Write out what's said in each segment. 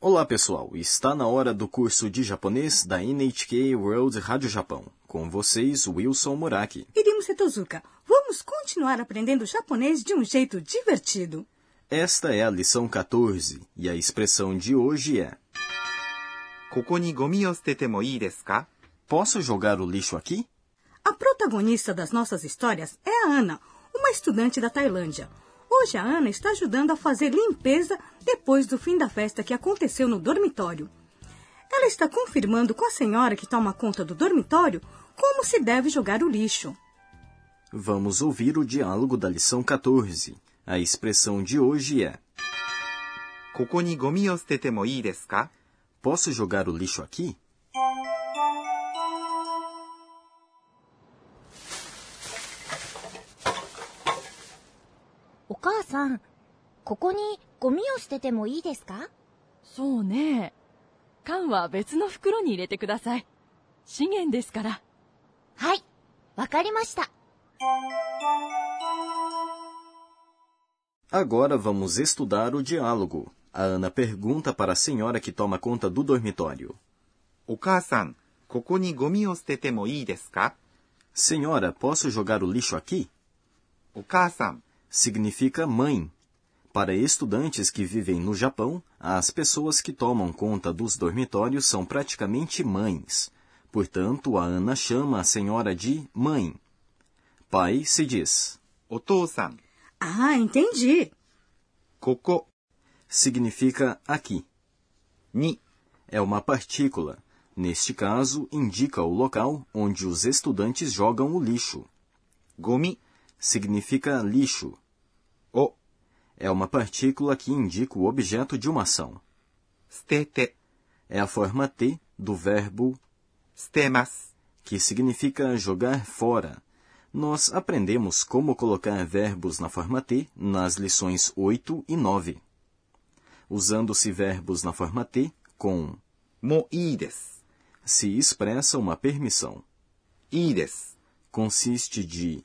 Olá, pessoal! Está na hora do curso de japonês da NHK World Rádio Japão. Com vocês, Wilson Muraki. Irimo Setozuka, vamos continuar aprendendo japonês de um jeito divertido. Esta é a lição 14 e a expressão de hoje é: ここにゴミを捨ててもいいですか Posso jogar o lixo aqui? A protagonista das nossas histórias é a Ana, uma estudante da Tailândia. Hoje a Ana está ajudando a fazer limpeza depois do fim da festa que aconteceu no dormitório. Ela está confirmando com a senhora que toma conta do dormitório como se deve jogar o lixo. Vamos ouvir o diálogo da lição 14. A expressão de hoje é: Posso jogar o lixo aqui? お母さん、ここにゴミを捨ててもいいですかそうね。缶は別の袋に入れてください。資源ですから。はい、わかりました。Agora vamos estudar o diálogo. A Ana pergunta para a senhora que toma conta do dormitório: お母さん、ここにゴミを捨ててもいいですか Senhora, posso jogar o lixo aqui? お母さん、significa mãe. Para estudantes que vivem no Japão, as pessoas que tomam conta dos dormitórios são praticamente mães. Portanto, a Ana chama a senhora de mãe. Pai se diz Otosan. Ah, entendi. Koko significa aqui. Ni é uma partícula. Neste caso, indica o local onde os estudantes jogam o lixo. Gomi significa lixo. O é uma partícula que indica o objeto de uma ação. Stete é a forma T do verbo stemas, que significa jogar fora. Nós aprendemos como colocar verbos na forma T nas lições 8 e 9. Usando-se verbos na forma T com mo se expressa uma permissão. Ides consiste de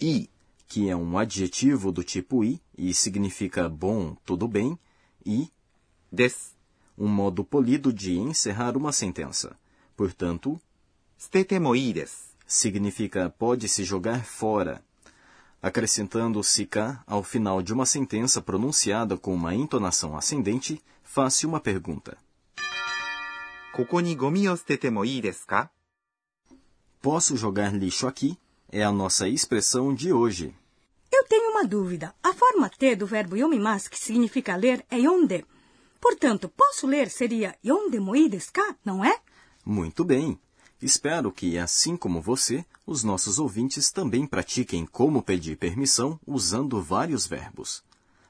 i que é um adjetivo do tipo i e significa bom, tudo bem, e des, um modo polido de encerrar uma sentença. Portanto, stetemoides significa pode-se jogar fora, Acrescentando-se ka ao final de uma sentença pronunciada com uma entonação ascendente, faça uma pergunta. Posso jogar lixo aqui? É a nossa expressão de hoje uma dúvida. A forma T do verbo yomimas, que significa ler, é yonde. Portanto, posso ler seria yonde moides ka, não é? Muito bem. Espero que, assim como você, os nossos ouvintes também pratiquem como pedir permissão usando vários verbos.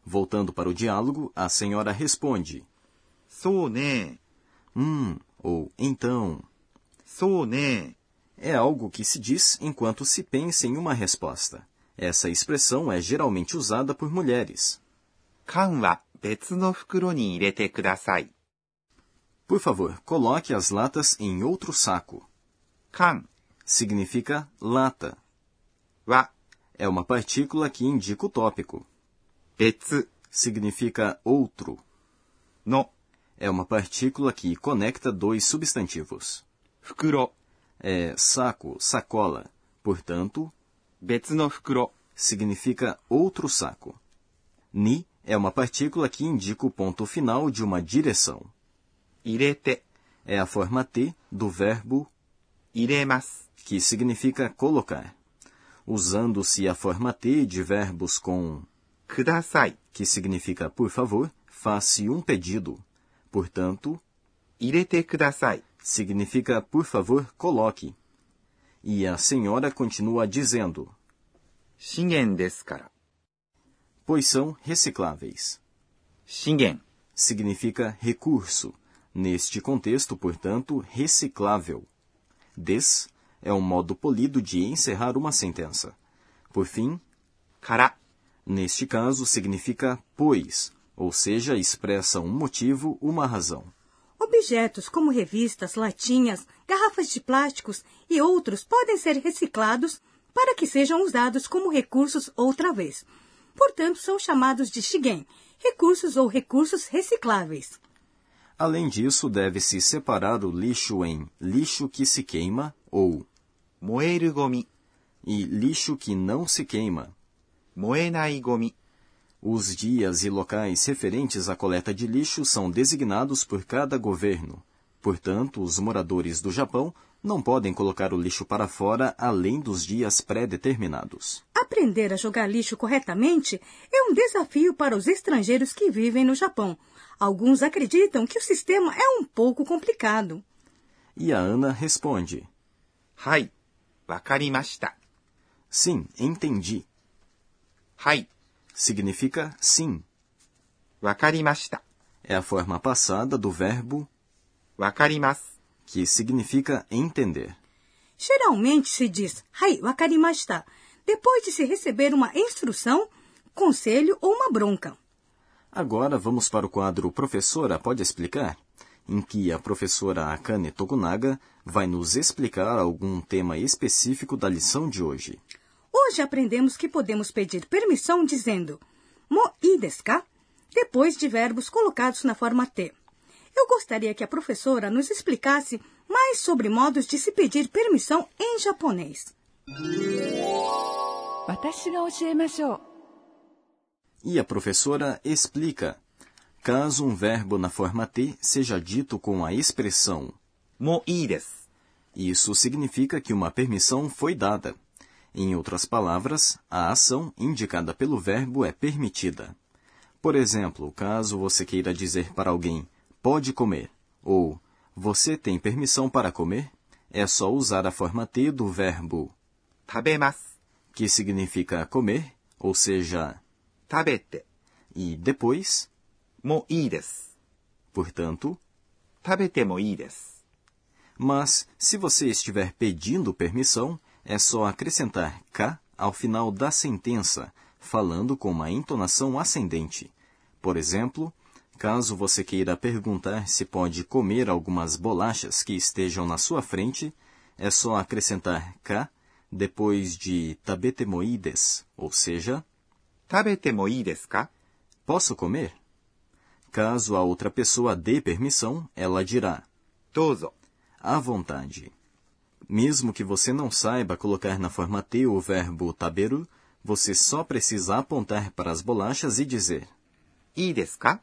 Voltando para o diálogo, a senhora responde: Sou né. Hum, ou então. Sou né. É algo que se diz enquanto se pensa em uma resposta. Essa expressão é geralmente usada por mulheres. 缶は別の袋に入れてください。 Por favor, coloque as latas em outro saco. 缶 Significa lata. は É uma partícula que indica o tópico. 別 Significa outro. の É uma partícula que conecta dois substantivos. 袋、 É saco, sacola. Portanto, 別の袋、 significa outro saco. Ni é uma partícula que indica o ponto final de uma direção. 入れて、 É a forma T do verbo 入れます。 que significa colocar. Usando-se a forma T de verbos com ください。 que significa por favor, faz-se um pedido. Portanto, 入れてください。 significa por favor, coloque. E a senhora continua dizendo, 資源ですから。 pois são recicláveis. 資源、 Significa recurso. Neste contexto, portanto, reciclável. Des é um modo polido de encerrar uma sentença. Por fim, から、 neste caso, significa pois, ou seja, expressa um motivo, uma razão. Objetos como revistas, latinhas, garrafas de plásticos e outros podem ser reciclados para que sejam usados como recursos outra vez. Portanto, são chamados de shigen, recursos ou recursos recicláveis. Além disso, deve-se separar o lixo em lixo que se queima ou moeru gomi e lixo que não se queima. Moenai gomi. Os dias e locais referentes à coleta de lixo são designados por cada governo. Portanto, os moradores do Japão não podem colocar o lixo para fora além dos dias pré-determinados. Aprender a jogar lixo corretamente é um desafio para os estrangeiros que vivem no Japão. Alguns acreditam que o sistema é um pouco complicado. E a Ana responde: Hai, wakarimashita. Sim, entendi. Hai, significa sim. Wakarimashita é a forma passada do verbo wakarimasu, que significa entender. Geralmente se diz hai wakarimashita depois de se receber uma instrução, conselho ou uma bronca. Agora vamos para o quadro Professora Pode Explicar, em que a professora Akane Tokunaga vai nos explicar algum tema específico da lição de hoje. Hoje aprendemos que podemos pedir permissão dizendo mo depois de verbos colocados na forma T. Eu gostaria que a professora nos explicasse mais sobre modos de se pedir permissão em japonês. E a professora explica. Caso um verbo na forma T seja dito com a expressão mo isso significa que uma permissão foi dada. Em outras palavras, a ação indicada pelo verbo é permitida. Por exemplo, caso você queira dizer para alguém pode comer ou você tem permissão para comer, é só usar a forma T do verbo tabemasu, que significa comer, ou seja, tabete, e depois mo desu. Portanto, tabete mo desu. Mas se você estiver pedindo permissão, é só acrescentar K ao final da sentença, falando com uma entonação ascendente. Por exemplo, caso você queira perguntar se pode comer algumas bolachas que estejam na sua frente, é só acrescentar K depois de tabetemoides, ou seja, tabetemoides ka? Posso comer? Caso a outra pessoa dê permissão, ela dirá: tozo, À vontade. Mesmo que você não saiba colocar na forma T o verbo taberu, você só precisa apontar para as bolachas e dizer: Ideska?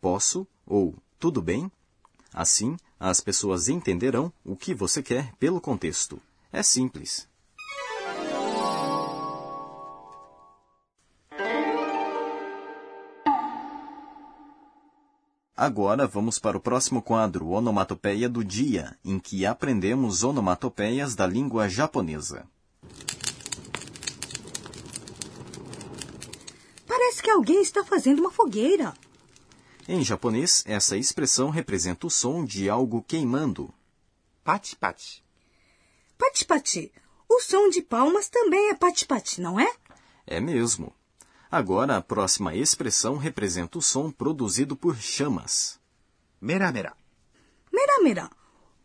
Posso ou tudo bem? Assim, as pessoas entenderão o que você quer pelo contexto. É simples. Agora vamos para o próximo quadro, Onomatopeia do Dia, em que aprendemos onomatopeias da língua japonesa. Parece que alguém está fazendo uma fogueira. Em japonês, essa expressão representa o som de algo queimando. Pati-pati. Pati-pati. O som de palmas também é pati-pati, não é? É mesmo. Agora, a próxima expressão representa o som produzido por chamas. Meramera. Meramera.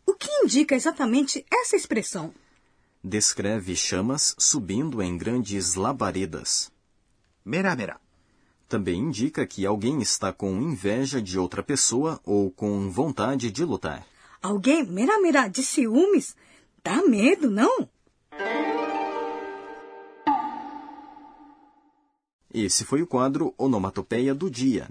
O que indica exatamente essa expressão? Descreve chamas subindo em grandes labaredas. Meramera. Também indica que alguém está com inveja de outra pessoa ou com vontade de lutar. Alguém meramera de ciúmes? Dá medo, não? Esse foi o quadro Onomatopeia do Dia.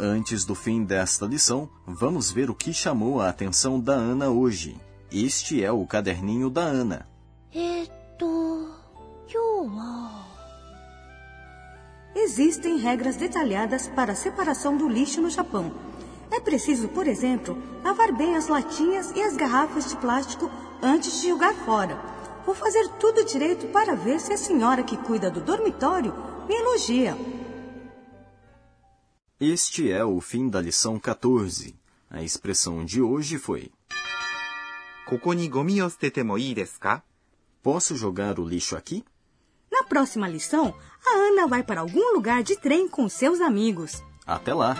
Antes do fim desta lição, vamos ver o que chamou a atenção da Ana hoje. Este é o caderninho da Ana. Existem regras detalhadas para a separação do lixo no Japão. É preciso, por exemplo, lavar bem as latinhas e as garrafas de plástico antes de jogar fora. Vou fazer tudo direito para ver se a senhora que cuida do dormitório me elogia. Este é o fim da lição 14. A expressão de hoje foi: Posso jogar o lixo aqui? Na próxima lição, a Ana vai para algum lugar de trem com seus amigos. Até lá!